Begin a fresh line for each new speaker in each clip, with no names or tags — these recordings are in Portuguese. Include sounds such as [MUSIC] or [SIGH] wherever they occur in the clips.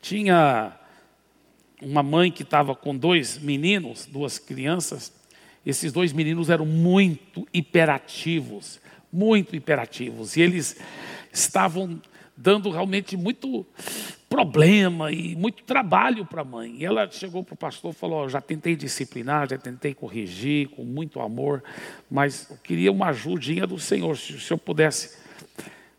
tinha uma mãe que estava com dois meninos, duas crianças. Esses dois meninos eram muito hiperativos, muito hiperativos. E eles estavam dando realmente muito problema e muito trabalho para a mãe. E ela chegou para o pastor e falou: oh, já tentei disciplinar, já tentei corrigir com muito amor, mas eu queria uma ajudinha do Senhor, se o Senhor pudesse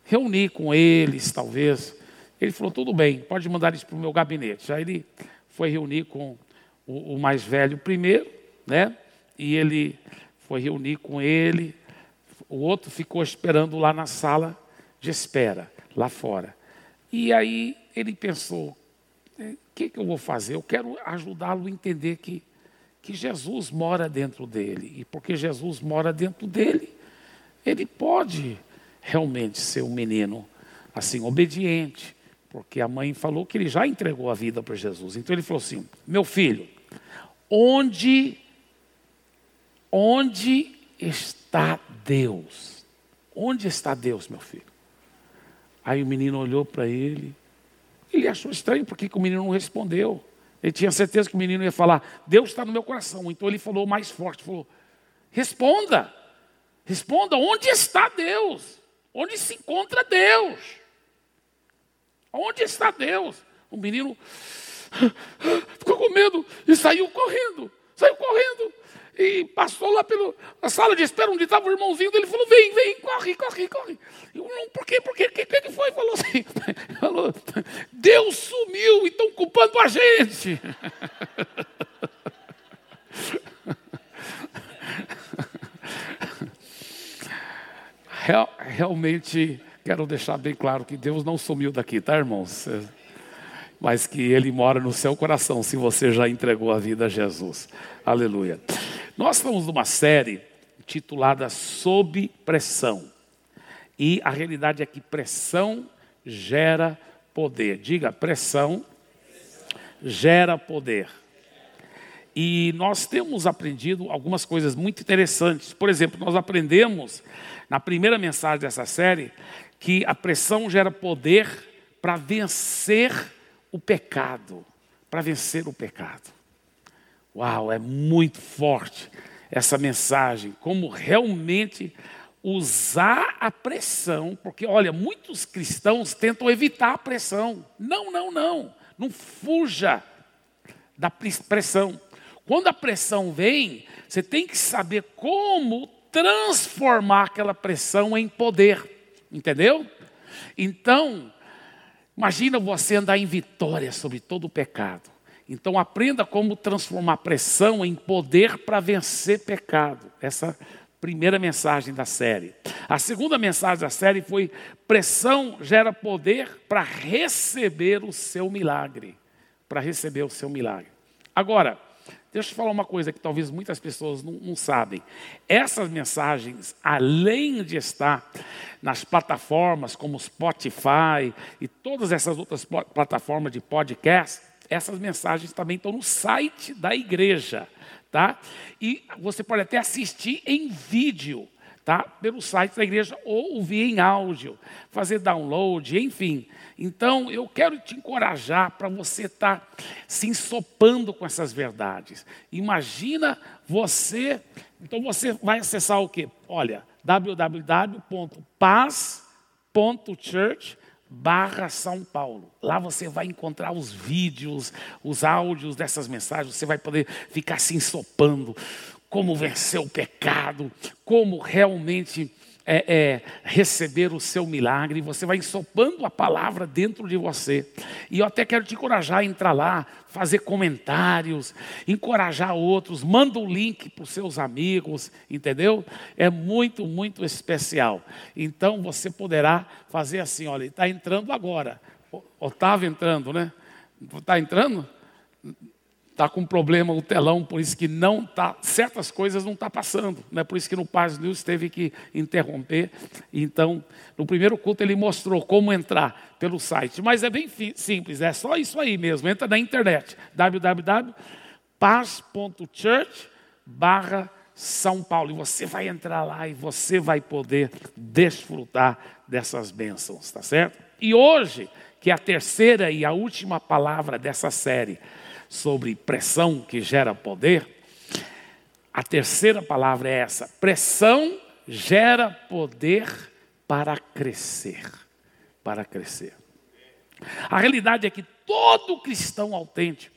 reunir com eles, talvez. Ele falou: tudo bem, pode mandar isso para o meu gabinete. Aí ele foi reunir com o, o mais velho primeiro, né? E ele foi reunir com ele. O outro ficou esperando lá na sala de espera lá fora. E aí ele pensou: o é, que, que eu vou fazer? Eu quero ajudá-lo a entender que, que Jesus mora dentro dele. E porque Jesus mora dentro dele, ele pode realmente ser um menino assim, obediente. Porque a mãe falou que ele já entregou a vida para Jesus. Então ele falou assim: meu filho, onde, onde está Deus? Onde está Deus, meu filho? Aí o menino olhou para ele. Ele achou estranho porque o menino não respondeu. Ele tinha certeza que o menino ia falar: Deus está no meu coração. Então ele falou mais forte: falou, Responda, responda, onde está Deus? Onde se encontra Deus? Onde está Deus? O menino [GASPS] ficou com medo e saiu correndo. Saiu correndo e passou lá pela sala de espera onde estava o irmãozinho dele. Falou: Vem, vem, corre, corre, corre. Por quê? Por quê? O que, que foi? Falou assim: [LAUGHS] falou, Deus sumiu e estão culpando a gente. [LAUGHS] Real, realmente quero deixar bem claro que Deus não sumiu daqui, tá, irmãos? Mas que Ele mora no seu coração se você já entregou a vida a Jesus. Aleluia. Nós estamos numa série titulada Sob Pressão. E a realidade é que pressão gera poder. Diga, pressão gera poder. E nós temos aprendido algumas coisas muito interessantes. Por exemplo, nós aprendemos na primeira mensagem dessa série que a pressão gera poder para vencer o pecado. Para vencer o pecado. Uau, é muito forte essa mensagem, como realmente usar a pressão, porque olha, muitos cristãos tentam evitar a pressão. Não, não, não. Não fuja da pressão. Quando a pressão vem, você tem que saber como transformar aquela pressão em poder. Entendeu? Então, imagina você andar em vitória sobre todo o pecado. Então aprenda como transformar pressão em poder para vencer pecado. Essa primeira mensagem da série. A segunda mensagem da série foi pressão gera poder para receber o seu milagre, para receber o seu milagre. Agora, deixa eu falar uma coisa que talvez muitas pessoas não, não sabem. Essas mensagens, além de estar nas plataformas como Spotify e todas essas outras plataformas de podcast, essas mensagens também estão no site da igreja, tá? E você pode até assistir em vídeo, tá? Pelo site da igreja ou ouvir em áudio, fazer download, enfim. Então, eu quero te encorajar para você estar tá se ensopando com essas verdades. Imagina você, então você vai acessar o quê? Olha, www.paz.church barra São Paulo. Lá você vai encontrar os vídeos, os áudios dessas mensagens, você vai poder ficar se ensopando, como vencer o pecado, como realmente é, é, receber o seu milagre, você vai ensopando a palavra dentro de você. E eu até quero te encorajar a entrar lá, fazer comentários, encorajar outros, manda o um link para os seus amigos, entendeu? É muito, muito especial. Então você poderá fazer assim: olha, está entrando agora. Estava entrando, né? Está entrando? Está com problema o telão, por isso que não está, certas coisas não está passando, né? por isso que no Paz News teve que interromper. Então, no primeiro culto ele mostrou como entrar pelo site, mas é bem simples, é só isso aí mesmo, entra na internet, www.paz.church barra São Paulo, e você vai entrar lá e você vai poder desfrutar dessas bênçãos, tá certo? E hoje, que a terceira e a última palavra dessa série sobre pressão que gera poder, a terceira palavra é essa: pressão gera poder para crescer. Para crescer. A realidade é que todo cristão autêntico,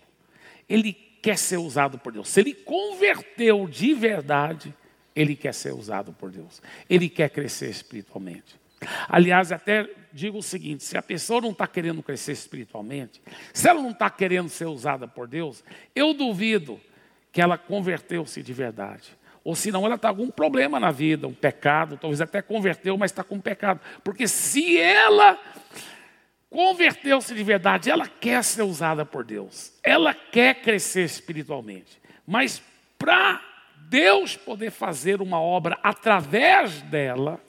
ele quer ser usado por Deus. Se ele converteu de verdade, ele quer ser usado por Deus. Ele quer crescer espiritualmente. Aliás, até digo o seguinte: se a pessoa não está querendo crescer espiritualmente, se ela não está querendo ser usada por Deus, eu duvido que ela converteu-se de verdade. Ou senão ela está com algum problema na vida, um pecado, talvez até converteu, mas está com um pecado. Porque se ela converteu-se de verdade, ela quer ser usada por Deus, ela quer crescer espiritualmente. Mas para Deus poder fazer uma obra através dela,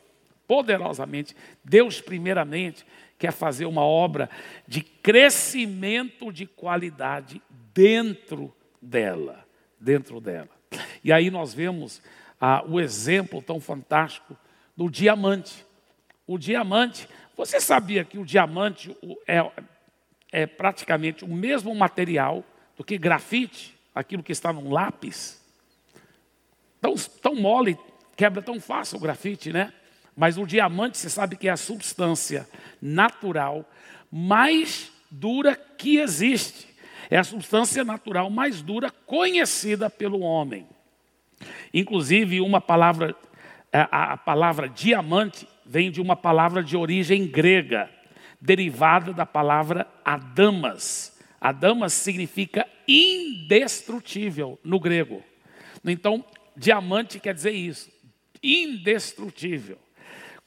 poderosamente, Deus, primeiramente, quer fazer uma obra de crescimento de qualidade dentro dela. Dentro dela. E aí nós vemos ah, o exemplo tão fantástico do diamante. O diamante, você sabia que o diamante é, é praticamente o mesmo material do que grafite, aquilo que está num lápis? Tão, tão mole, quebra tão fácil o grafite, né? Mas o diamante, você sabe que é a substância natural mais dura que existe. É a substância natural mais dura conhecida pelo homem. Inclusive, uma palavra, é, a palavra diamante vem de uma palavra de origem grega, derivada da palavra adamas. Adamas significa indestrutível no grego. Então, diamante quer dizer isso, indestrutível.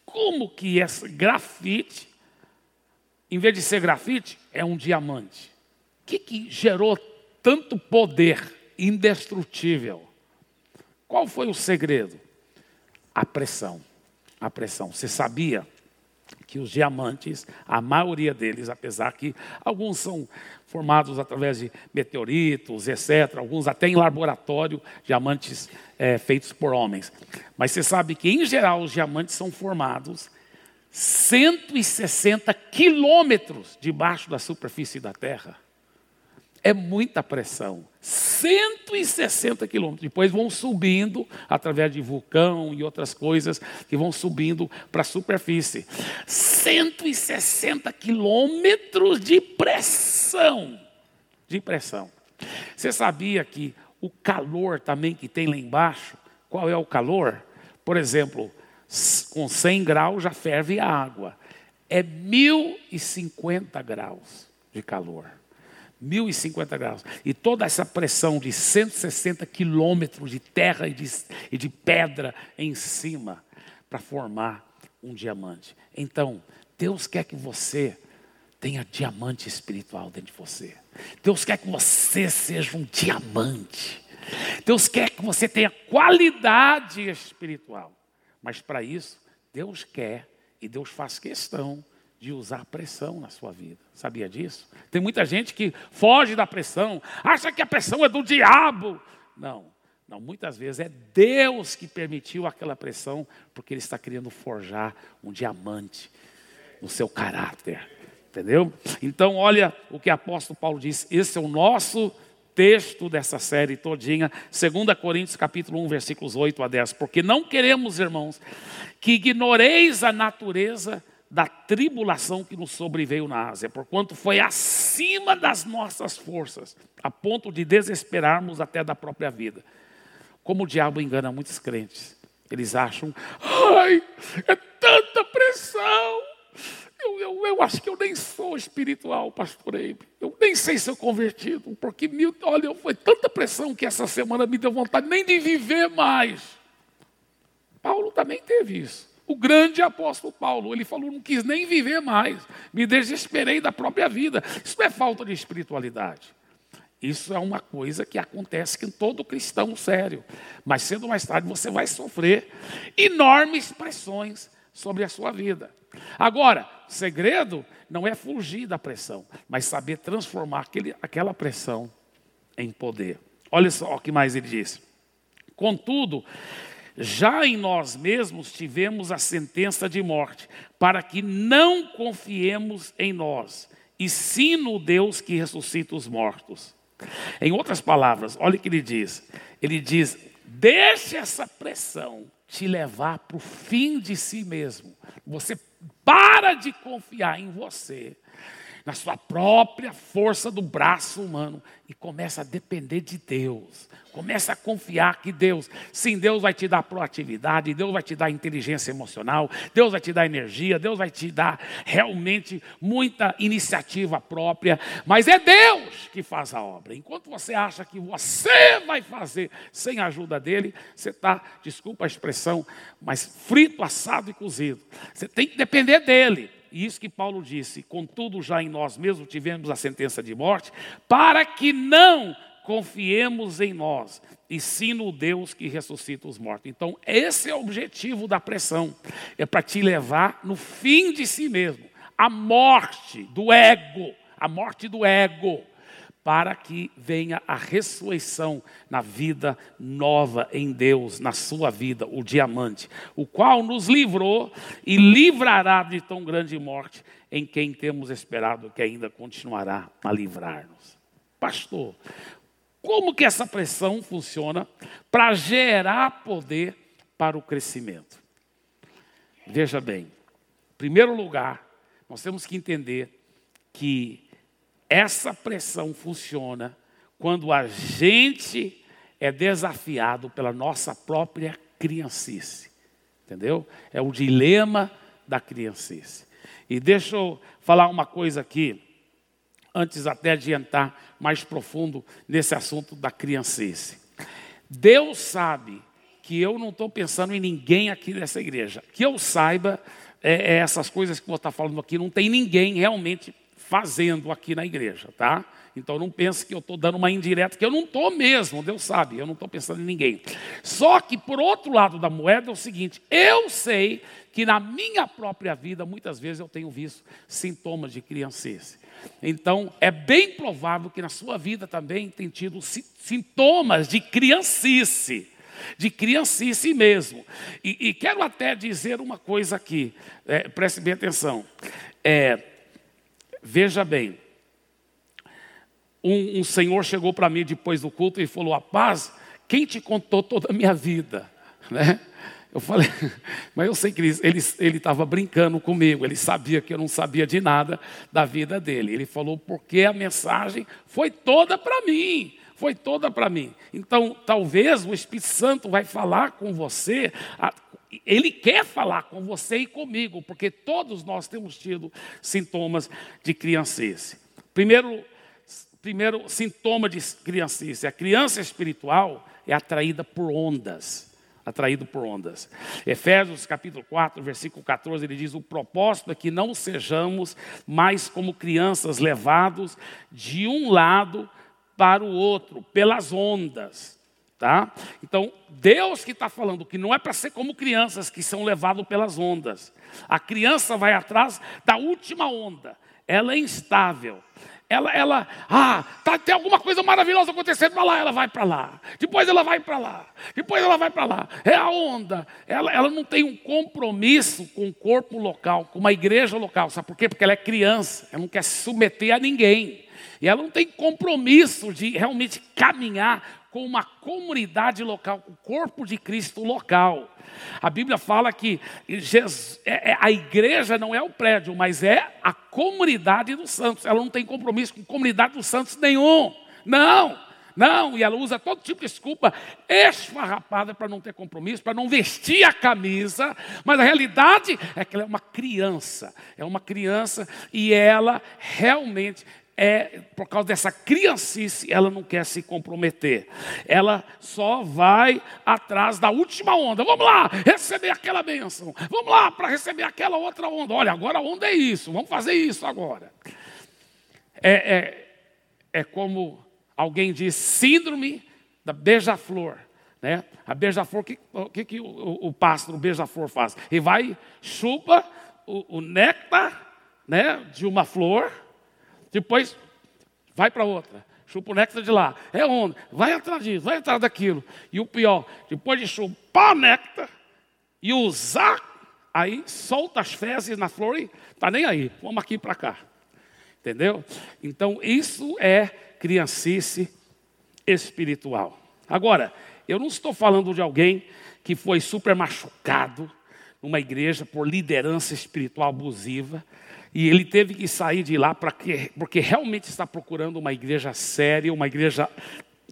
Como que esse grafite, em vez de ser grafite, é um diamante? O que, que gerou tanto poder indestrutível? Qual foi o segredo? A pressão. A pressão. Você sabia que os diamantes, a maioria deles, apesar que alguns são formados através de meteoritos, etc., alguns até em laboratório, diamantes é, feitos por homens. Mas você sabe que, em geral, os diamantes são formados 160 quilômetros debaixo da superfície da Terra. É muita pressão. 160 quilômetros. Depois vão subindo através de vulcão e outras coisas que vão subindo para a superfície. 160 quilômetros de pressão. De pressão. Você sabia que o calor também que tem lá embaixo, qual é o calor? Por exemplo, com 100 graus já ferve a água. É 1050 graus de calor. 1050 graus. E toda essa pressão de 160 quilômetros de terra e de, e de pedra em cima para formar um diamante. Então, Deus quer que você tenha diamante espiritual dentro de você. Deus quer que você seja um diamante. Deus quer que você tenha qualidade espiritual. Mas para isso, Deus quer e Deus faz questão de usar pressão na sua vida. Sabia disso? Tem muita gente que foge da pressão, acha que a pressão é do diabo. Não, não, muitas vezes é Deus que permitiu aquela pressão, porque Ele está querendo forjar um diamante no seu caráter. Entendeu? Então, olha o que o apóstolo Paulo diz. Esse é o nosso texto dessa série todinha, 2 Coríntios capítulo 1, versículos 8 a 10. Porque não queremos, irmãos, que ignoreis a natureza da tribulação que nos sobreveio na Ásia, porquanto foi acima das nossas forças, a ponto de desesperarmos até da própria vida. Como o diabo engana muitos crentes. Eles acham, ai, é tanta pressão. Eu, eu, eu acho que eu nem sou espiritual, pastor Eibe. Eu nem sei se eu convertido, porque, olha, foi tanta pressão que essa semana me deu vontade nem de viver mais. Paulo também teve isso. O grande apóstolo Paulo, ele falou: não quis nem viver mais, me desesperei da própria vida. Isso não é falta de espiritualidade. Isso é uma coisa que acontece com todo cristão sério. Mas cedo ou mais tarde você vai sofrer enormes pressões sobre a sua vida. Agora, o segredo não é fugir da pressão, mas saber transformar aquele, aquela pressão em poder. Olha só o que mais ele diz. Contudo, já em nós mesmos tivemos a sentença de morte, para que não confiemos em nós, e sim no Deus que ressuscita os mortos. Em outras palavras, olha o que ele diz. Ele diz: deixe essa pressão te levar para o fim de si mesmo. Você para de confiar em você na sua própria força do braço humano e começa a depender de Deus. Começa a confiar que Deus, sim, Deus vai te dar proatividade, Deus vai te dar inteligência emocional, Deus vai te dar energia, Deus vai te dar realmente muita iniciativa própria, mas é Deus que faz a obra. Enquanto você acha que você vai fazer sem a ajuda dele, você está, desculpa a expressão, mas frito, assado e cozido. Você tem que depender dele. E isso que Paulo disse, contudo, já em nós mesmos tivemos a sentença de morte, para que não confiemos em nós, e sim no Deus que ressuscita os mortos. Então, esse é o objetivo da pressão, é para te levar no fim de si mesmo, a morte do ego, a morte do ego para que venha a ressurreição na vida nova em Deus, na sua vida, o diamante, o qual nos livrou e livrará de tão grande morte, em quem temos esperado que ainda continuará a livrar-nos. Pastor, como que essa pressão funciona para gerar poder para o crescimento? Veja bem, em primeiro lugar, nós temos que entender que essa pressão funciona quando a gente é desafiado pela nossa própria criancice. Entendeu? É o dilema da criancice. E deixa eu falar uma coisa aqui, antes até de entrar mais profundo nesse assunto da criancice. Deus sabe que eu não estou pensando em ninguém aqui nessa igreja. Que eu saiba, é, é essas coisas que você está falando aqui, não tem ninguém realmente fazendo aqui na igreja, tá? Então não pense que eu estou dando uma indireta, que eu não estou mesmo, Deus sabe, eu não estou pensando em ninguém. Só que por outro lado da moeda é o seguinte: eu sei que na minha própria vida, muitas vezes eu tenho visto sintomas de criancice. Então é bem provável que na sua vida também tem tido sintomas de criancice de criancice mesmo. E, e, quero até dizer uma coisa aqui, é, preste bem atenção. É, Veja bem, um, um senhor chegou para mim depois do culto e falou: A paz, quem te contou toda a minha vida? [LAUGHS] Né? Eu falei, [LAUGHS] mas eu sei que ele estava brincando comigo, ele sabia que eu não sabia de nada da vida dele. Ele falou, porque a mensagem foi toda para mim, foi toda para mim. Então, talvez o Espírito Santo vai falar com você ele quer falar com você e comigo, porque todos nós temos tido sintomas de criancice. Primeiro, primeiro sintoma de criancice, a criança espiritual é atraída por ondas. Atraído por ondas. Efésios capítulo 4, versículo 14, ele diz: O propósito é que não sejamos mais como crianças levados de um lado para o outro, pelas ondas Tá? Então, Deus que está falando que não é para ser como crianças que são levados pelas ondas. A criança vai atrás da última onda. Ela é instável. Ela, ela, ah, tá, tem alguma coisa maravilhosa acontecendo para lá, ela vai para lá. Depois ela vai para lá. Depois ela vai para lá. É a onda. Ela, ela não tem um compromisso com o corpo local, com uma igreja local. Sabe por quê? Porque ela é criança. Ela não quer se submeter a ninguém. E ela não tem compromisso de realmente caminhar com uma comunidade local, o corpo de Cristo local. A Bíblia fala que Jesus, é, é, a igreja não é o prédio, mas é a comunidade dos santos. Ela não tem compromisso com comunidade dos santos nenhum. Não, não. E ela usa todo tipo de desculpa esfarrapada para não ter compromisso, para não vestir a camisa. Mas a realidade é que ela é uma criança. É uma criança e ela realmente é por causa dessa criancice, ela não quer se comprometer. Ela só vai atrás da última onda. Vamos lá, receber aquela bênção. Vamos lá para receber aquela outra onda. Olha, agora a onda é isso. Vamos fazer isso agora. É, é, é como alguém diz, síndrome da beija-flor. Né? A beija-flor, o que, que, que, o, o, o pássaro beija-flor faz? Ele vai, chupa o, o néctar né, de uma flor depois vai para outra. Chupa o néctar de lá. É onda. Vai atrás disso, vai atrás daquilo. E o pior, depois de chupar o néctar e usar, aí solta as fezes na flor e está nem aí. Vamos aqui para cá. Entendeu? Então, isso é criancice espiritual. Agora, eu não estou falando de alguém que foi super machucado numa igreja por liderança espiritual abusiva e ele teve que sair de lá para que, porque realmente está procurando uma igreja séria, uma igreja,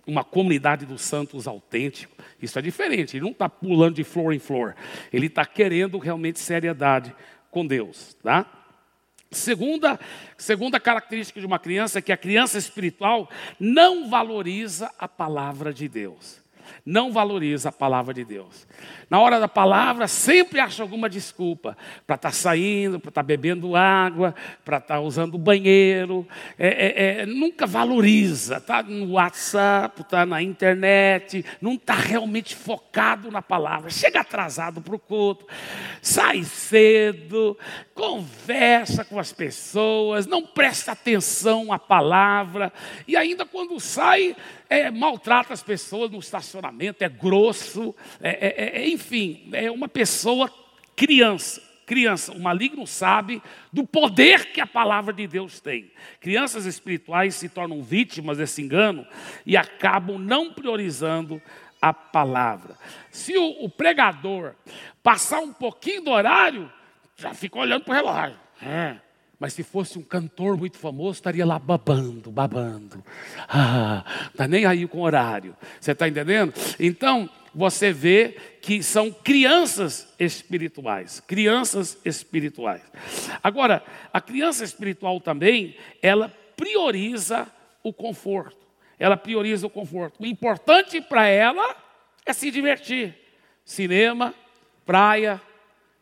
uma comunidade dos santos autêntico. Isso é diferente. Ele não está pulando de flor em flor. Ele está querendo realmente seriedade com Deus, tá? Segunda, segunda característica de uma criança é que a criança espiritual não valoriza a palavra de Deus não valoriza a palavra de Deus. Na hora da palavra, sempre acha alguma desculpa para estar tá saindo, para estar tá bebendo água, para estar tá usando o banheiro. É, é, é, nunca valoriza. Está no WhatsApp, está na internet, não está realmente focado na palavra. Chega atrasado para o culto, sai cedo, conversa com as pessoas, não presta atenção à palavra. E ainda quando sai, é, maltrata as pessoas no estacionamento, é grosso, é, é, é, enfim, é uma pessoa criança. Criança, o maligno sabe do poder que a palavra de Deus tem. Crianças espirituais se tornam vítimas desse engano e acabam não priorizando a palavra. Se o, o pregador passar um pouquinho do horário, já fica olhando para o relógio. É, mas se fosse um cantor muito famoso, estaria lá babando, babando. [LAUGHS] Ah, está nem aí com horário. Você está entendendo? Então, você vê que são crianças espirituais. Crianças espirituais. Agora, a criança espiritual também, ela prioriza o conforto. Ela prioriza o conforto. O importante para ela é se divertir. Cinema, praia,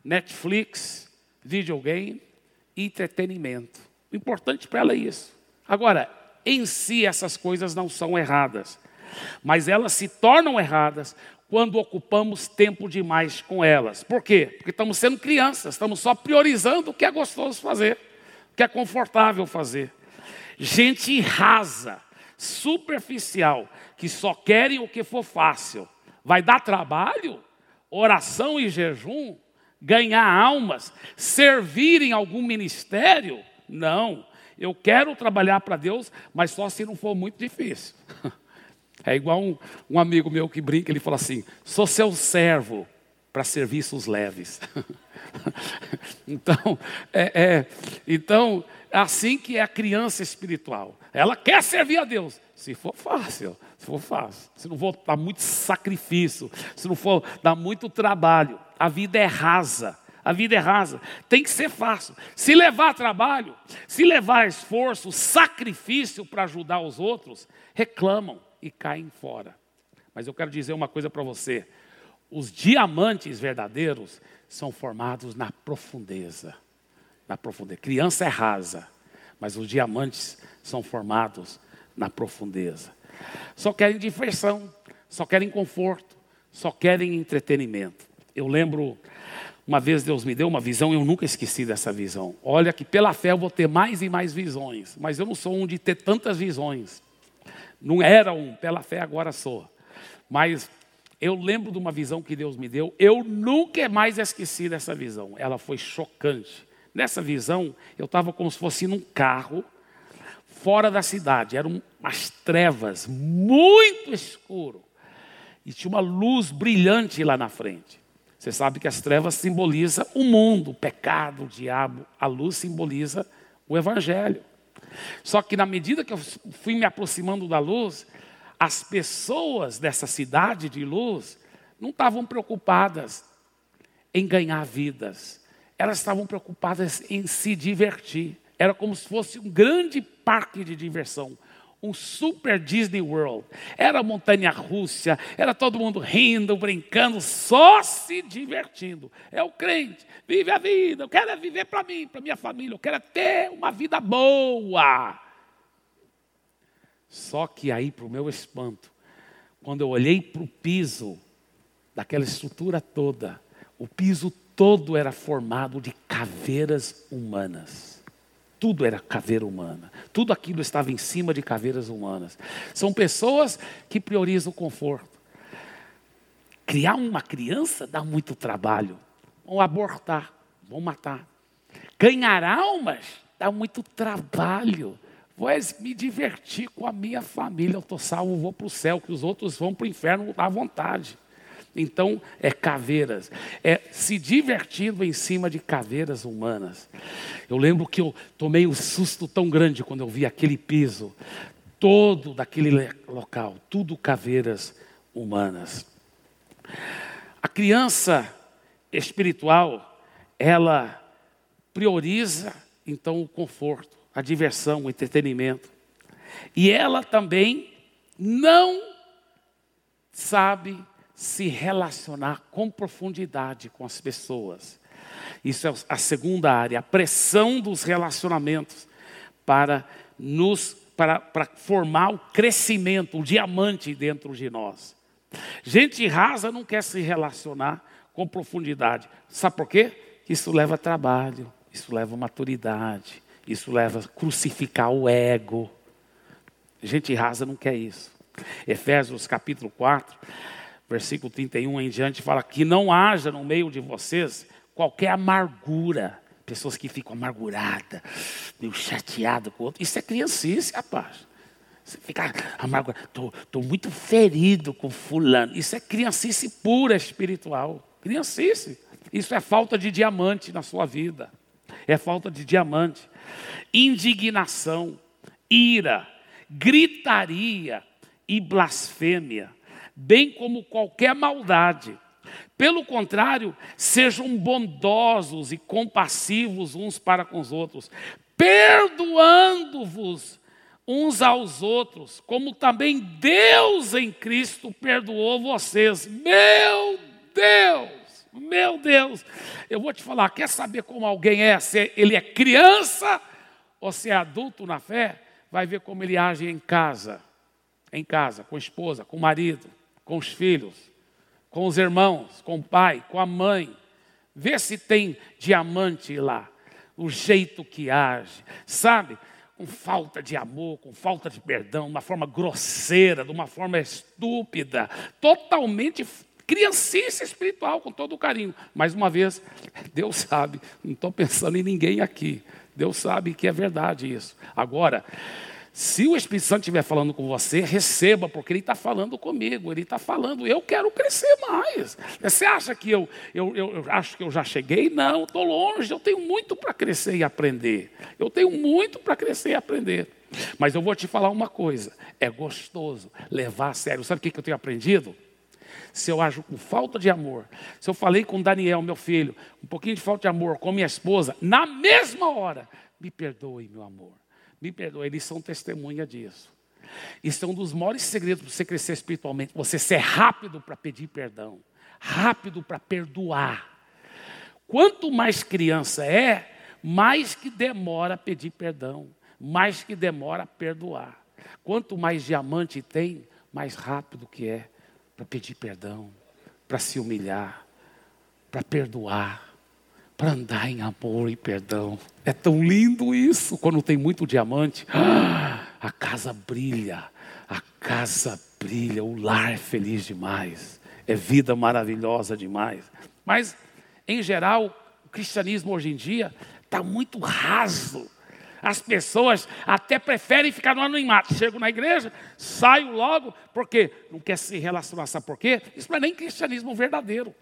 Netflix, videogame entretenimento. O importante para ela é isso. Agora, em si essas coisas não são erradas, mas elas se tornam erradas quando ocupamos tempo demais com elas. Por quê? Porque estamos sendo crianças, estamos só priorizando o que é gostoso fazer, o que é confortável fazer. Gente rasa, superficial, que só querem o que for fácil. Vai dar trabalho? Oração e jejum ganhar almas, servir em algum ministério? Não. Eu quero trabalhar para Deus, mas só se não for muito difícil. [LAUGHS] É igual um, um amigo meu que brinca, ele fala assim: sou seu servo para serviços leves. [LAUGHS] então, é, é, então, é assim que é a criança espiritual. Ela quer servir a Deus, se for fácil, se for fácil, se não for dar muito sacrifício, se não for dar muito trabalho. A vida é rasa. A vida é rasa. Tem que ser fácil. Se levar trabalho, se levar esforço, sacrifício para ajudar os outros, reclamam e caem fora. Mas eu quero dizer uma coisa para você: os diamantes verdadeiros são formados na profundeza. Na profundeza. Criança é rasa, mas os diamantes são formados na profundeza. Só querem diversão, só querem conforto, só querem entretenimento. Eu lembro, uma vez Deus me deu uma visão, eu nunca esqueci dessa visão. Olha que pela fé eu vou ter mais e mais visões, mas eu não sou um de ter tantas visões. Não era um, pela fé agora sou. Mas eu lembro de uma visão que Deus me deu, eu nunca mais esqueci dessa visão. Ela foi chocante. Nessa visão, eu estava como se fosse num carro fora da cidade, eram umas trevas muito escuro. E tinha uma luz brilhante lá na frente. Você sabe que as trevas simbolizam o mundo, o pecado, o diabo. A luz simboliza o evangelho. Só que na medida que eu fui me aproximando da luz, as pessoas dessa cidade de luz não estavam preocupadas em ganhar vidas. Elas estavam preocupadas em se divertir. Era como se fosse um grande parque de diversão um super Disney World. Era montanha Rússia, era todo mundo rindo, brincando, só se divertindo. É o crente, vive a vida, eu quero é viver para mim, para minha família, eu quero é ter uma vida boa. Só que aí, para o meu espanto, quando eu olhei para o piso daquela estrutura toda, o piso todo era formado de caveiras humanas. Tudo era caveira humana. Tudo aquilo estava em cima de caveiras humanas. São pessoas que priorizam o conforto. Criar uma criança dá muito trabalho. Vão abortar, vão matar. Ganhar almas dá muito trabalho. Vou me divertir com a minha família. Eu estou salvo, vou para o céu, que os outros vão para o inferno à vontade. Então, é caveiras. É se divertindo em cima de caveiras humanas. Eu lembro que eu tomei um susto tão grande quando eu vi aquele piso, todo daquele local, tudo caveiras humanas. A criança espiritual, ela prioriza então o conforto, a diversão, o entretenimento. E ela também não sabe se relacionar com profundidade com as pessoas. Isso é a segunda área, a pressão dos relacionamentos para nos para, para formar o crescimento, o diamante dentro de nós. Gente rasa não quer se relacionar com profundidade. Sabe por quê? Isso leva trabalho, isso leva maturidade, isso leva a crucificar o ego. Gente rasa não quer isso. Efésios capítulo 4, versículo 31 em diante, fala que não haja no meio de vocês qualquer amargura. Pessoas que ficam amarguradas, meio chateadas com o outro. Isso é criancice, rapaz. Você fica amargurado. Estou muito ferido com fulano. Isso é criancice pura espiritual. Criancice. Isso é falta de diamante na sua vida. É falta de diamante. Indignação, ira, gritaria e blasfêmia bem como qualquer maldade. Pelo contrário, sejam bondosos e compassivos uns para com os outros, perdoando-vos uns aos outros, como também Deus em Cristo perdoou vocês. Meu Deus, meu Deus. Eu vou te falar, quer saber como alguém é? Se ele é criança ou se é adulto na fé? Vai ver como ele age em casa, em casa, com a esposa, com o marido com os filhos, com os irmãos, com o pai, com a mãe. Vê se tem diamante lá, o jeito que age, sabe? Com falta de amor, com falta de perdão, de uma forma grosseira, de uma forma estúpida, totalmente criancice espiritual, com todo o carinho. Mais uma vez, [LAUGHS] Deus sabe, não estou pensando em ninguém aqui. Deus sabe que é verdade isso. Agora, se o Espírito Santo estiver falando com você, receba, porque ele está falando comigo, ele está falando, eu quero crescer mais. Você acha que eu, eu, eu, eu acho que eu já cheguei? Não, estou longe, eu tenho muito para crescer e aprender. Eu tenho muito para crescer e aprender. Mas eu vou te falar uma coisa: é gostoso levar a sério. Sabe o que eu tenho aprendido? Se eu ajo com falta de amor, se eu falei com Daniel, meu filho, um pouquinho de falta de amor com minha esposa, na mesma hora, me perdoe, meu amor me perdoe, eles são testemunha disso. Isso é um dos maiores segredos para você crescer espiritualmente. Você ser rápido para pedir perdão, rápido para perdoar. Quanto mais criança é, mais que demora pedir perdão, mais que demora perdoar. Quanto mais diamante tem, mais rápido que é para pedir perdão, para se humilhar, para perdoar para andar em amor e perdão. É tão lindo isso quando tem muito diamante. [GASPS] A casa brilha, a casa brilha, o lar é feliz demais, é vida maravilhosa demais. Mas, em geral, o cristianismo hoje em dia está muito raso. As pessoas até preferem ficar no anonimato. Chego na igreja, saio logo, porque não quer se relacionar. Sabe por quê? Isso não é nem cristianismo verdadeiro.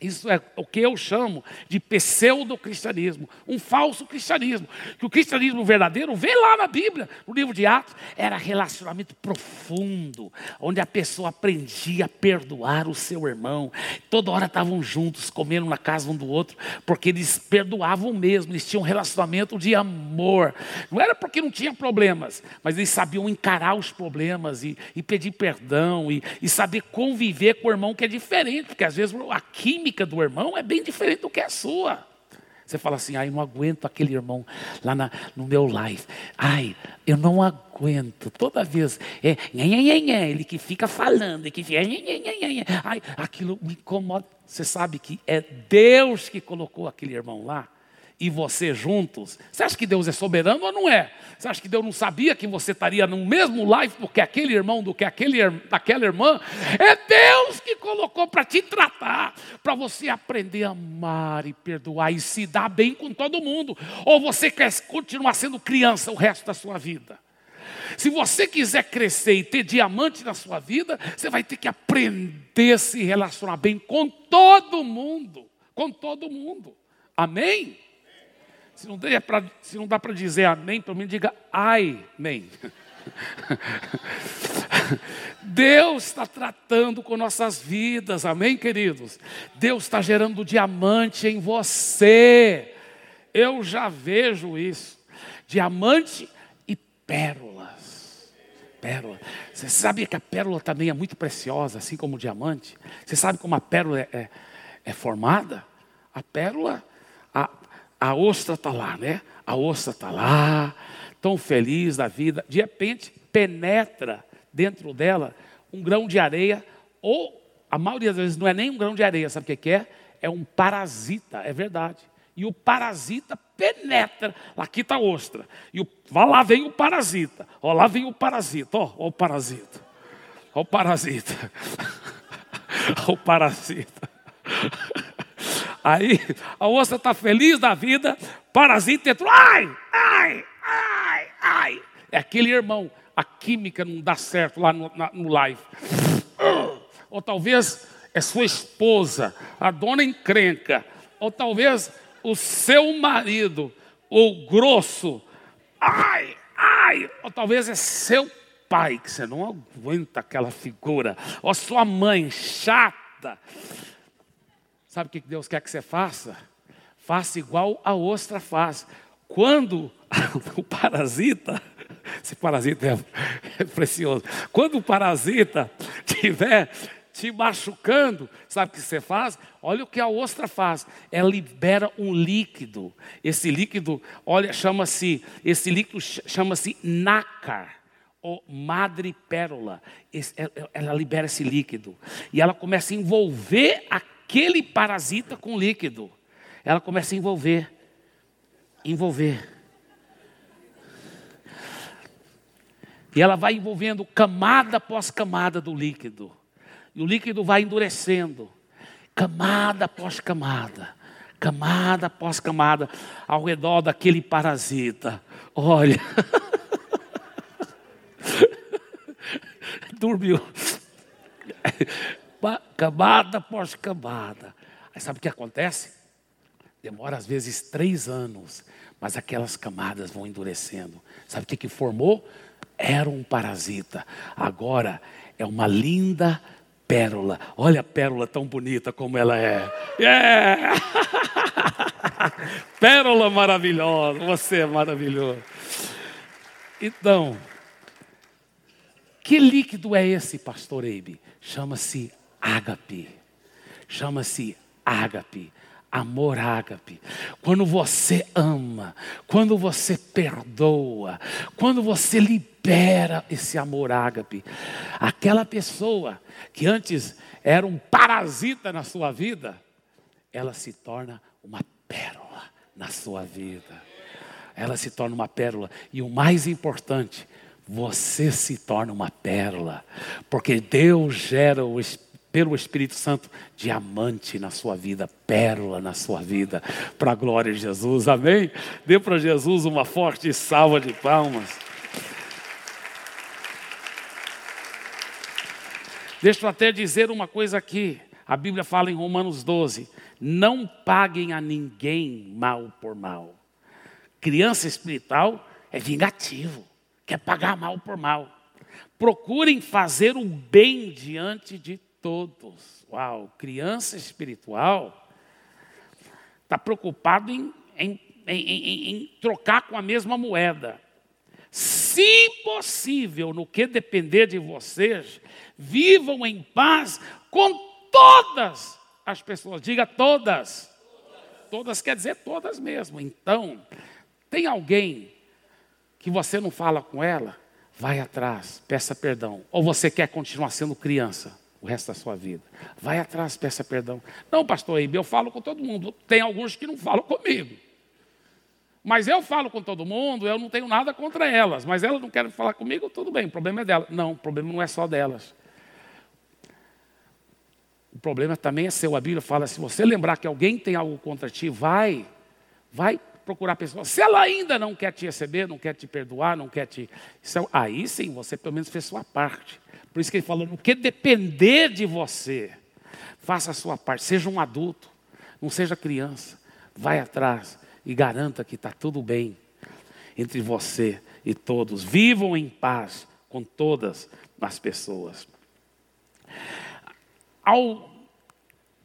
Isso é o que eu chamo de pseudo-cristianismo, um falso cristianismo. Que o cristianismo verdadeiro, vê lá na Bíblia, no livro de Atos, era relacionamento profundo, onde a pessoa aprendia a perdoar o seu irmão. Toda hora estavam juntos, comendo na casa um do outro, porque eles perdoavam mesmo, eles tinham um relacionamento de amor. Não era porque não tinha problemas, mas eles sabiam encarar os problemas e, e pedir perdão e, e saber conviver com o irmão que é diferente, porque às vezes a química do irmão é bem diferente do que a sua. Você fala assim, ai, não aguento aquele irmão lá na, no meu live. Ai, eu não aguento. Toda vez é ele que fica falando, que fica, ai, aquilo me incomoda. Você sabe que é Deus que colocou aquele irmão lá. E você juntos, você acha que Deus é soberano ou não é? Você acha que Deus não sabia que você estaria no mesmo life do que aquele irmão, do que aquele, aquela irmã? É Deus que colocou para te tratar, para você aprender a amar e perdoar e se dar bem com todo mundo. Ou você quer continuar sendo criança o resto da sua vida? Se você quiser crescer e ter diamante na sua vida, você vai ter que aprender a se relacionar bem com todo mundo. Com todo mundo. Amém? Se não, pra, se não dá para dizer amém, pelo menos diga ai, amém. [LAUGHS] Deus está tratando com nossas vidas, amém, queridos? Deus está gerando diamante em você. Eu já vejo isso. Diamante e pérolas. Pérola. Você sabe que a pérola também é muito preciosa, assim como o diamante? Você sabe como a pérola é, é, é formada? A pérola, a, a ostra está lá, né? A ostra está lá, tão feliz da vida. De repente, penetra dentro dela um grão de areia, ou a maioria das vezes não é nem um grão de areia, sabe o que é? É um parasita, é verdade. E o parasita penetra. Aqui está a ostra. E o, lá vem o parasita. Ó, lá vem o parasita. Ó, ó o parasita. Ó o parasita. [LAUGHS] ó o parasita. Aí a ostra está feliz da vida, parasita entrou, ai, ai, ai, ai. É aquele irmão, a química não dá certo lá no, na, no live. Ou talvez é sua esposa, a dona encrenca. Ou talvez o seu marido, o grosso. Ai, ai. Ou talvez é seu pai, que você não aguenta aquela figura. Ou sua mãe, chata. Sabe o que Deus quer que você faça? Faça igual a ostra faz. Quando [LAUGHS] o parasita, esse parasita é, é precioso. Quando o parasita estiver te machucando, sabe o que você faz? Olha o que a ostra faz. Ela libera um líquido. Esse líquido, olha, chama-se, esse líquido chama-se nácar ou madrepérola. Ela libera esse líquido. E ela começa a envolver a aquele parasita com líquido. Ela começa a envolver, envolver. E ela vai envolvendo camada após camada do líquido. E o líquido vai endurecendo, camada após camada, camada após camada, ao redor daquele parasita. Olha. [LAUGHS] Dormiu camada após camada. Aí sabe o que acontece? Demora às vezes três anos, mas aquelas camadas vão endurecendo. Sabe o que, formou? Era um parasita. Agora é uma linda pérola. Olha a pérola tão bonita como ela é. Yeah! [LAUGHS] pérola maravilhosa. Você é maravilhoso. Então, que líquido é esse, pastor Eibe? Chama-se ágape. Chama-se ágape. Amor ágape. Quando você ama, quando você perdoa, quando você libera esse amor ágape, aquela pessoa que antes era um parasita na sua vida, ela se torna uma pérola na sua vida. Ela se torna uma pérola. E o mais importante, você se torna uma pérola, porque Deus gera o Espírito pelo Espírito Santo, diamante na sua vida, pérola na sua vida, para a glória de Jesus, amém? Dê para Jesus uma forte salva de palmas. Deixa eu até dizer uma coisa aqui. A Bíblia fala em Romanos 12: não paguem a ninguém mal por mal. Criança espiritual é vingativo, quer pagar mal por mal. Procurem fazer o bem diante de todos. Uau, criança espiritual está preocupado em, em, em, em, trocar com a mesma moeda. Se possível, no que depender de vocês, vivam em paz com todas as pessoas. Diga todas. Todas quer dizer todas mesmo. Então, tem alguém que você não fala com ela? Vai atrás, peça perdão. Ou você quer continuar sendo criança? O resto da sua vida. Vai atrás, peça perdão. Não, pastor Eibe, eu falo com todo mundo. Tem alguns que não falam comigo. Mas eu falo com todo mundo, eu não tenho nada contra elas. Mas elas não querem falar comigo, tudo bem, o problema é delas. Não, o problema não é só delas. O problema também é seu. A Bíblia fala: se você lembrar que alguém tem algo contra ti, vai, vai procurar a pessoa. Se ela ainda não quer te receber, não quer te perdoar, não quer te. É aí sim, você pelo menos fez sua parte. Por isso que ele falou: no que depender de você, faça a sua parte. Seja um adulto, não seja criança. Vai atrás e garanta que está tudo bem entre você e todos. Vivam em paz com todas as pessoas. Ao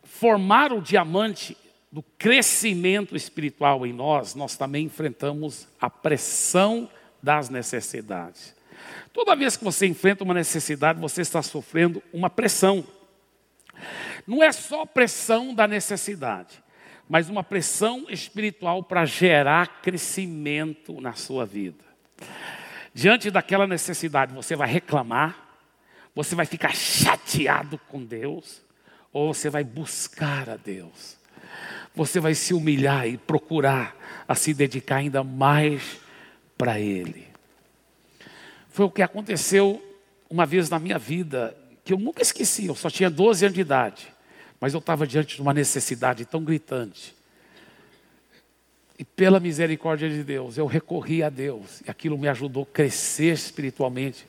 formar o diamante do crescimento espiritual em nós, nós também enfrentamos a pressão das necessidades. Toda vez que você enfrenta uma necessidade, você está sofrendo uma pressão. Não é só pressão da necessidade, mas uma pressão espiritual para gerar crescimento na sua vida. Diante daquela necessidade, você vai reclamar, você vai ficar chateado com Deus, ou você vai buscar a Deus. Você vai se humilhar e procurar a se dedicar ainda mais para Ele. Foi o que aconteceu uma vez na minha vida, que eu nunca esqueci, eu só tinha 12 anos de idade. Mas eu estava diante de uma necessidade tão gritante. E pela misericórdia de Deus, eu recorri a Deus. E aquilo me ajudou a crescer espiritualmente.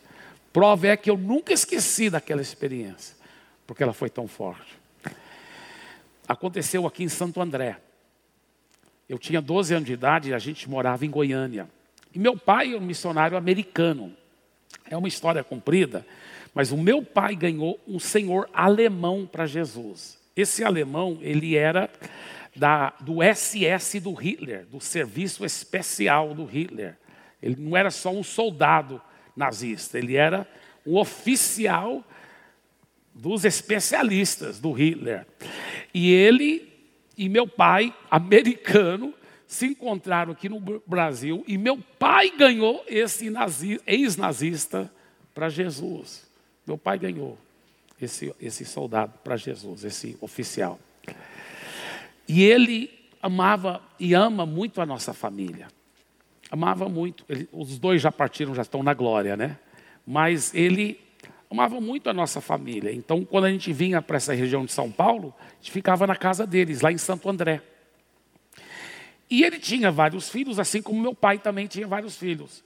Prova é que eu nunca esqueci daquela experiência, porque ela foi tão forte. Aconteceu aqui em Santo André. Eu tinha 12 anos de idade e a gente morava em Goiânia. E meu pai é um missionário americano. É uma história comprida, mas o meu pai ganhou um senhor alemão para Jesus. Esse alemão, ele era da, do SS do Hitler, do serviço especial do Hitler. Ele não era só um soldado nazista, ele era um oficial dos especialistas do Hitler. E ele e meu pai, americano, se encontraram aqui no Brasil e meu pai ganhou esse ex-nazista para Jesus. Meu pai ganhou esse, esse soldado para Jesus, esse oficial. E ele amava e ama muito a nossa família. Amava muito. Ele, os dois já partiram, já estão na glória, né? Mas ele amava muito a nossa família. Então, quando a gente vinha para essa região de São Paulo, a gente ficava na casa deles, lá em Santo André. E ele tinha vários filhos, assim como meu pai também tinha vários filhos.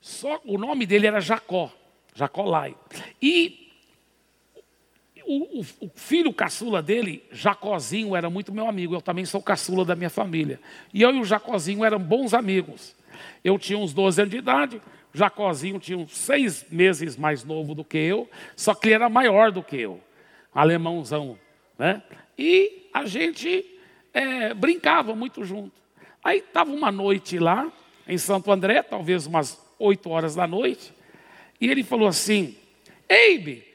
Só o nome dele era Jacó, Jacó Lai. E o, o, o, filho caçula dele, Jacozinho, era muito meu amigo. Eu também sou caçula da minha família. E eu e o Jacozinho eram bons amigos. Eu tinha uns 12 anos de idade, Jacozinho tinha uns seis meses mais novo do que eu, só que ele era maior do que eu, alemãozão. Né? E a gente é, brincava muito junto. Aí estava uma noite lá, em Santo André, talvez umas 8 horas da noite, e ele falou assim: Eibe,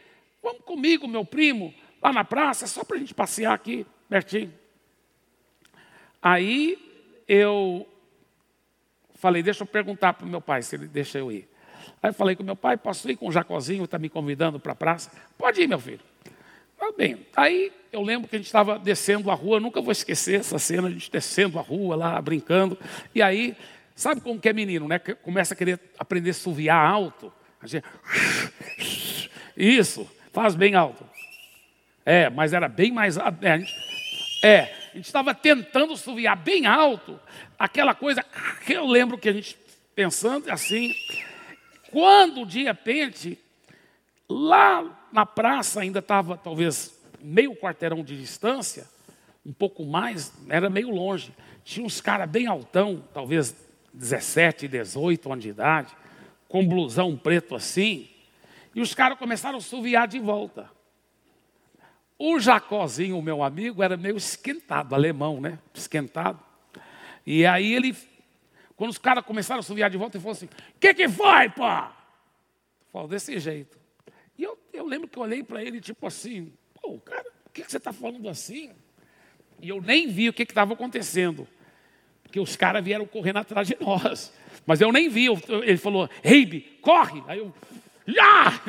Vamos comigo, meu primo, lá na praça, só para a gente passear aqui, pertinho. Aí eu falei, deixa eu perguntar para o meu pai se ele deixa eu ir. Aí eu falei com meu pai, posso ir com o Jacozinho, está me convidando para a praça? Pode ir, meu filho. Ah, bem, aí eu lembro que a gente estava descendo a rua, nunca vou esquecer essa cena, a gente descendo a rua lá, brincando. E aí, sabe como que é menino, né? Começa a querer aprender a suviar alto. A gente... Isso. Faz bem alto. É, mas era bem mais. É, a gente é, estava tentando subiar bem alto, aquela coisa que eu lembro que a gente pensando assim. Quando de repente, lá na praça ainda estava talvez meio quarteirão de distância, um pouco mais, era meio longe. Tinha uns caras bem altão, talvez 17, 18 anos de idade, com blusão preto assim, e os caras começaram a suviar de volta. O Jacozinho, o meu amigo, era meio esquentado, alemão, né? Esquentado. E aí ele, quando os caras começaram a suviar de volta, ele falou assim: O que, que foi, pá? Falou desse jeito. Lembro que eu olhei para ele, tipo assim: Pô, cara, por que, que você está falando assim? E eu nem vi o que estava acontecendo. Porque os caras vieram correndo atrás de nós. Mas eu nem vi. Ele falou: Reibe, corre! Aí eu já!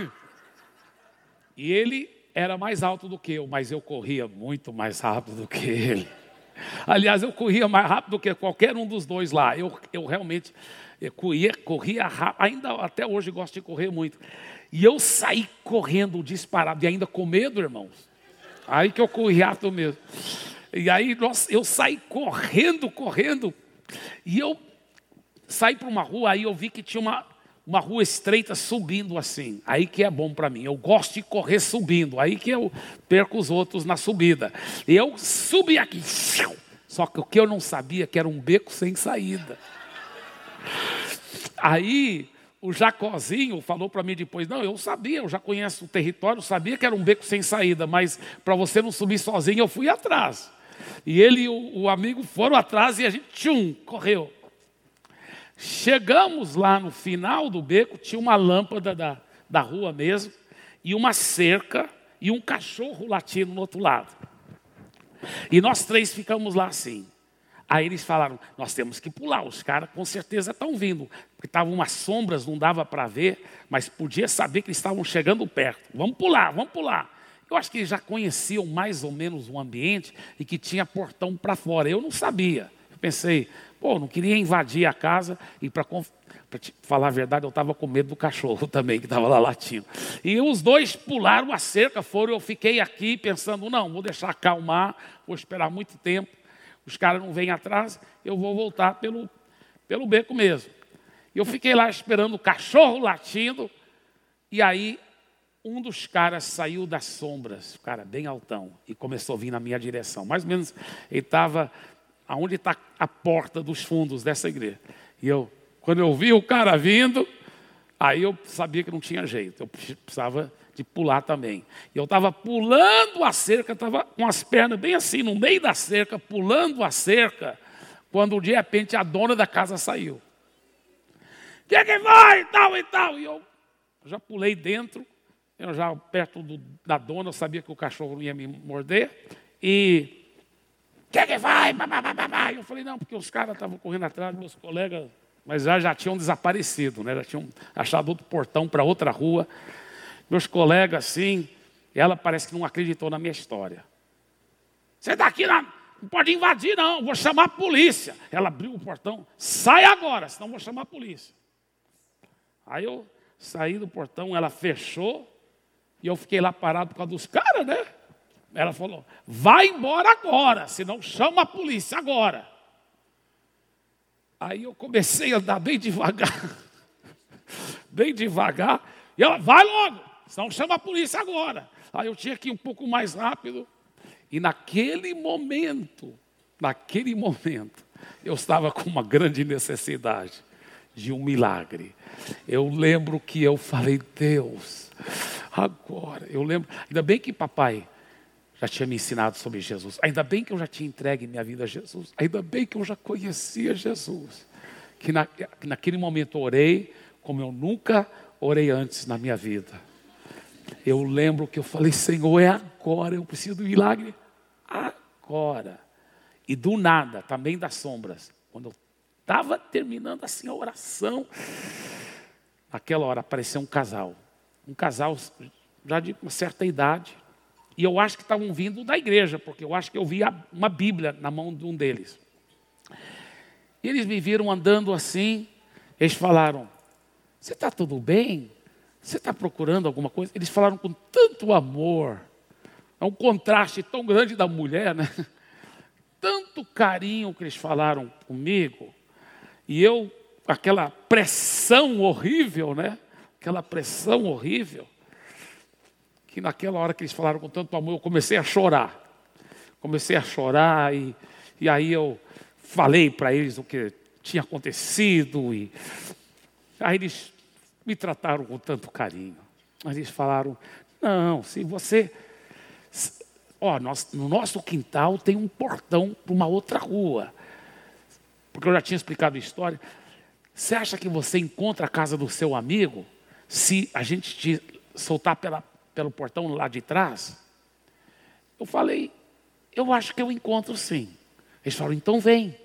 E ele era mais alto do que eu, mas eu corria muito mais rápido do que ele. Aliás, eu corria mais rápido do que qualquer um dos dois lá. Eu, eu realmente eu corria, corria. Ainda até hoje gosto de correr muito. E eu saí correndo disparado, e ainda com medo, irmãos. Aí que eu corri rápido mesmo. E aí nossa, eu saí correndo, correndo. E eu saí para uma rua, aí eu vi que tinha uma, uma rua estreita subindo assim. Aí que é bom para mim. Eu gosto de correr subindo. Aí que eu perco os outros na subida. E eu subi aqui. Só que o que eu não sabia que era um beco sem saída. Aí o Jacozinho falou para mim depois: Não, eu sabia, eu já conheço o território, sabia que era um beco sem saída, mas para você não subir sozinho, eu fui atrás. E ele e o, o amigo foram atrás e a gente, tchum, correu. Chegamos lá no final do beco, tinha uma lâmpada da, da rua mesmo, e uma cerca e um cachorro latindo no outro lado. E nós três ficamos lá assim. Aí eles falaram: Nós temos que pular, os caras com certeza estão vindo. Porque estavam umas sombras, não dava para ver, mas podia saber que eles estavam chegando perto. Vamos pular, vamos pular. Eu acho que eles já conheciam mais ou menos o ambiente e que tinha portão para fora. Eu não sabia. Eu pensei, Pô, não queria invadir a casa e para falar a verdade, eu estava com medo do cachorro [LAUGHS] também, que estava lá latindo. E os dois pularam a cerca, foram, eu fiquei aqui pensando, não, vou deixar acalmar, vou esperar muito tempo, os caras não vêm atrás, eu vou voltar pelo, pelo beco mesmo. E eu fiquei lá esperando o cachorro latindo, e aí um dos caras saiu das sombras, cara bem altão, e começou a vir na minha direção. Mais ou menos, ele estava aonde está a porta dos fundos dessa igreja. E eu, quando eu vi o cara vindo, aí eu sabia que não tinha jeito, eu precisava de pular também. E eu estava pulando a cerca, estava com as pernas bem assim, no meio da cerca, pulando a cerca, quando de repente a dona da casa saiu. Que, que vai? E tal e tal. E eu já pulei dentro, eu já perto do, da dona, eu sabia que o cachorro ia me morder. E que é que vai? Eu falei, não, porque os caras estavam correndo atrás, meus colegas, mas já, já tinham desaparecido, né? já tinham achado outro portão para outra rua. Meus colegas, assim, ela parece que não acreditou na minha história. Você está aqui, não pode invadir, não, vou chamar a polícia. Ela abriu o portão, sai agora, senão vou chamar a polícia. Aí eu saí do portão, ela fechou, e eu fiquei lá parado por causa dos caras, né? Ela falou: vai embora agora, senão chama a polícia agora. Aí eu comecei a andar bem devagar, [LAUGHS] bem devagar, e ela, vai logo, senão chama a polícia agora. Aí eu tinha que ir um pouco mais rápido, e naquele momento, naquele momento, eu estava com uma grande necessidade de um milagre. Eu lembro que eu falei, Deus, agora, eu lembro, ainda bem que papai já tinha me ensinado sobre Jesus. Ainda bem que eu já tinha entregue minha vida a Jesus. Ainda bem que eu já conhecia Jesus. Que, na, que naquele momento orei como eu nunca orei antes na minha vida. Eu lembro que eu falei, Senhor, é agora, eu preciso do milagre agora. E do nada, também das sombras, quando eu estava terminando assim a oração, naquela hora apareceu um casal. Um casal já de uma certa idade, e eu acho que estavam vindo da igreja, porque eu acho que eu vi uma Bíblia na mão de um deles. E eles me viram andando assim, eles falaram: Você está tudo bem? Você está procurando alguma coisa? Eles falaram com tanto amor. É um contraste tão grande da mulher, né? [LAUGHS] Tanto carinho que eles falaram comigo. E eu, aquela pressão horrível, né? Aquela pressão horrível que naquela hora que eles falaram com tanto amor, eu comecei a chorar. Comecei a chorar e, e aí eu falei para eles o que tinha acontecido e aí eles me trataram com tanto carinho. Aí eles falaram: "Não, se você ó, nós, no nosso quintal tem um portão para uma outra rua". Porque eu já tinha explicado a história. Você acha que você encontra a casa do seu amigo se a gente te soltar pela pelo portão lá de trás? Eu falei, eu acho que eu encontro sim. Eles falaram, então vem.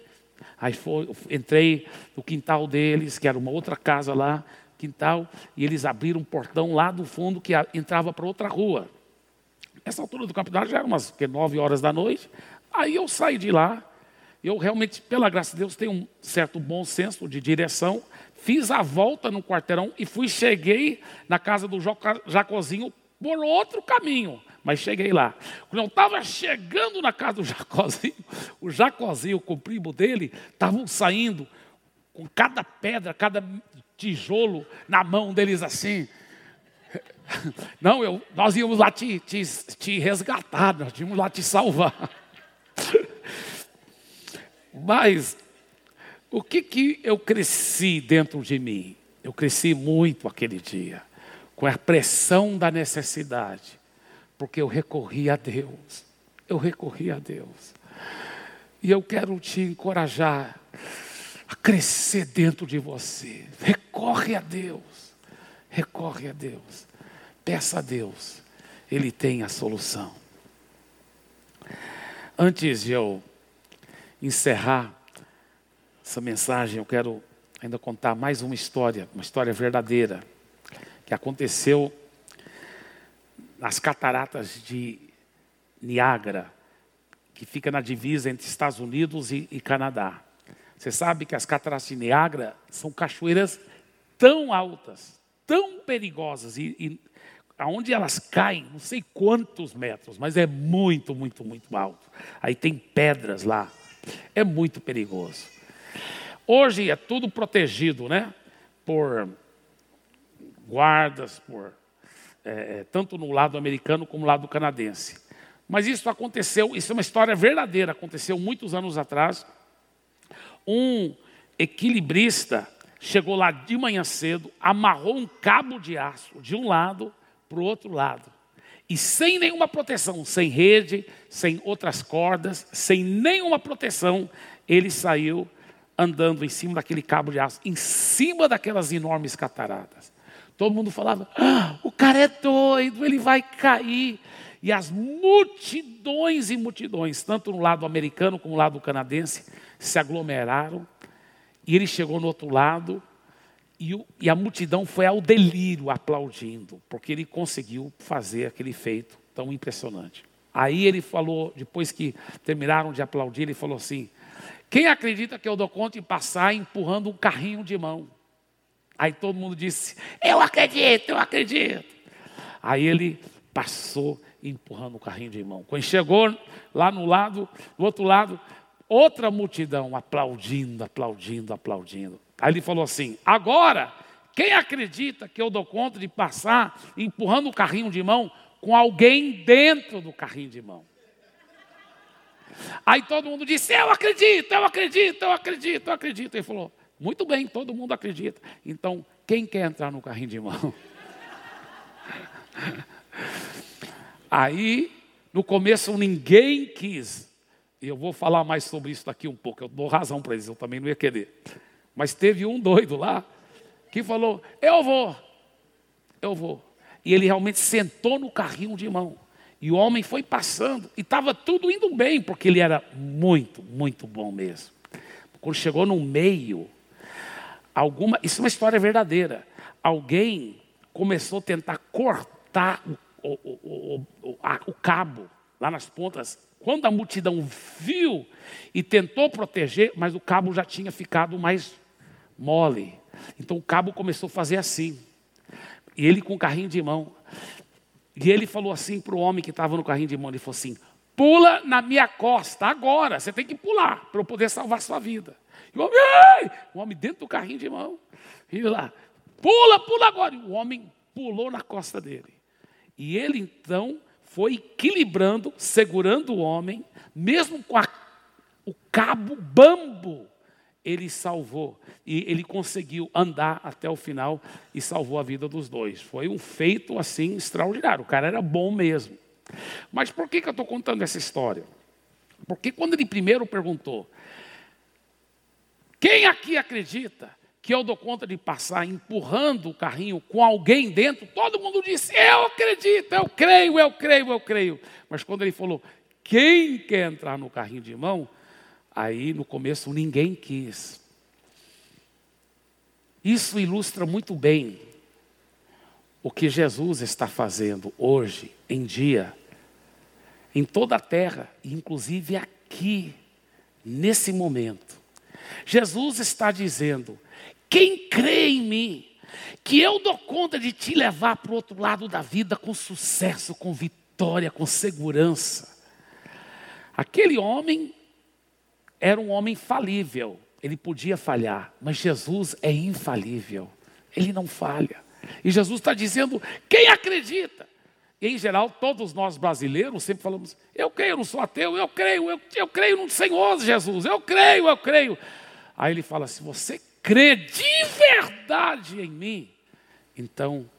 Aí foi, entrei no quintal deles, que era uma outra casa lá, quintal, e eles abriram um portão lá do fundo que entrava para outra rua. Nessa altura do campeonato já era umas nove horas da noite. Aí eu saí de lá, eu realmente, pela graça de Deus, tenho um certo bom senso de direção. Fiz a volta no quarteirão e fui, cheguei na casa do Jacozinho por outro caminho. Mas cheguei lá. Quando eu estava chegando na casa do Jacozinho, o Jacozinho, com o primo dele, estavam saindo com cada pedra, cada tijolo na mão deles assim. Não, eu, nós íamos lá te, te, te resgatar, nós íamos lá te salvar. Mas o que, que eu cresci dentro de mim? Eu cresci muito aquele dia, com a pressão da necessidade, porque eu recorri a Deus. Eu recorri a Deus. E eu quero te encorajar a crescer dentro de você. Recorre a Deus. Recorre a Deus. Peça a Deus. Ele tem a solução. Antes de eu encerrar essa mensagem, eu quero ainda contar mais uma história, uma história verdadeira, que aconteceu nas cataratas de Niágara, que fica na divisa entre Estados Unidos e, e Canadá. Você sabe que as cataratas de Niágara são cachoeiras tão altas, tão perigosas, e, e aonde elas caem, não sei quantos metros, mas é muito, muito, muito alto. Aí tem pedras lá. É muito perigoso. Hoje é tudo protegido, né? Por guardas, por é, é, tanto no lado americano como no lado canadense. Mas isso aconteceu, isso é uma história verdadeira, aconteceu muitos anos atrás. Um equilibrista chegou lá de manhã cedo, amarrou um cabo de aço de um lado para o outro lado. E sem nenhuma proteção, sem rede, sem outras cordas, sem nenhuma proteção, ele saiu andando em cima daquele cabo de aço, em cima daquelas enormes cataratas. Todo mundo falava: ah, o cara é doido, ele vai cair. E as multidões e multidões, tanto no lado americano como no lado canadense, se aglomeraram. E ele chegou no outro lado, e, o, e, a multidão foi ao delírio aplaudindo, porque ele conseguiu fazer aquele feito tão impressionante. Aí ele falou, depois que terminaram de aplaudir, ele falou assim: Quem acredita que eu dou conta de passar empurrando um carrinho de mão? Aí todo mundo disse: Eu acredito, eu acredito. Aí ele passou empurrando o carrinho de mão. Quando chegou lá no lado, do outro lado, outra multidão aplaudindo, aplaudindo, aplaudindo. Aí ele falou assim: agora, quem acredita que eu dou conta de passar empurrando o carrinho de mão com alguém dentro do carrinho de mão? Aí todo mundo disse: Eu acredito, eu acredito, eu acredito, eu acredito. Ele falou: Muito bem, todo mundo acredita. Então, quem quer entrar no carrinho de mão? [LAUGHS] Aí, no começo, ninguém quis. E eu vou falar mais sobre isso daqui um pouco. Eu dou razão para eles, eu também não ia querer. Mas teve um doido lá que falou: Eu vou, eu vou. E ele realmente sentou no carrinho de mão. E o homem foi passando. E estava tudo indo bem, porque ele era muito, muito bom mesmo. Quando chegou no meio, alguma. Isso é uma história verdadeira. Alguém começou a tentar cortar o, o, o, o, a, o cabo lá nas pontas quando a multidão viu e tentou proteger, mas o cabo já tinha ficado mais mole. Então o cabo começou a fazer assim. E ele com o carrinho de mão. E ele falou assim para o homem que estava no carrinho de mão: ele falou assim, pula na minha costa agora, você tem que pular para eu poder salvar sua vida. E o homem, Ei! o homem dentro do carrinho de mão, e lá, pula, pula agora. E o homem pulou na costa dele. E ele então foi equilibrando, segurando o homem, mesmo com a, o cabo bambo ele salvou e ele conseguiu andar até o final e salvou a vida dos dois. Foi um feito assim extraordinário. O cara era bom mesmo. Mas por que, que eu estou contando essa história? Porque quando ele primeiro perguntou: quem aqui acredita que eu dou conta de passar empurrando o carrinho com alguém dentro? Todo mundo disse: eu acredito, eu creio, eu creio, eu creio. Mas quando ele falou: quem quer entrar no carrinho de mão? Aí no começo ninguém quis. Isso ilustra muito bem o que Jesus está fazendo hoje, em dia, em toda a terra, inclusive aqui nesse momento, Jesus está dizendo: quem crê em mim, que eu dou conta de te levar para o outro lado da vida com sucesso, com vitória, com segurança. Aquele homem era um homem falível, ele podia falhar, mas Jesus é infalível, ele não falha. E Jesus está dizendo: quem acredita? E, em geral, todos nós brasileiros sempre falamos: eu creio, eu não sou ateu, eu creio, eu, eu creio no Senhor Jesus, eu creio, eu creio. Aí ele fala: se você crê de verdade em mim, então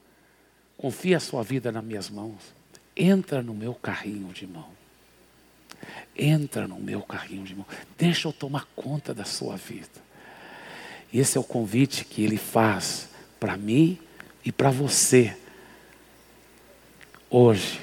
confia a sua vida nas minhas mãos, entra no meu carrinho de mão. Entra no meu carrinho de mão, deixa eu tomar conta da sua vida. Esse é o convite que ele faz para mim e para você hoje.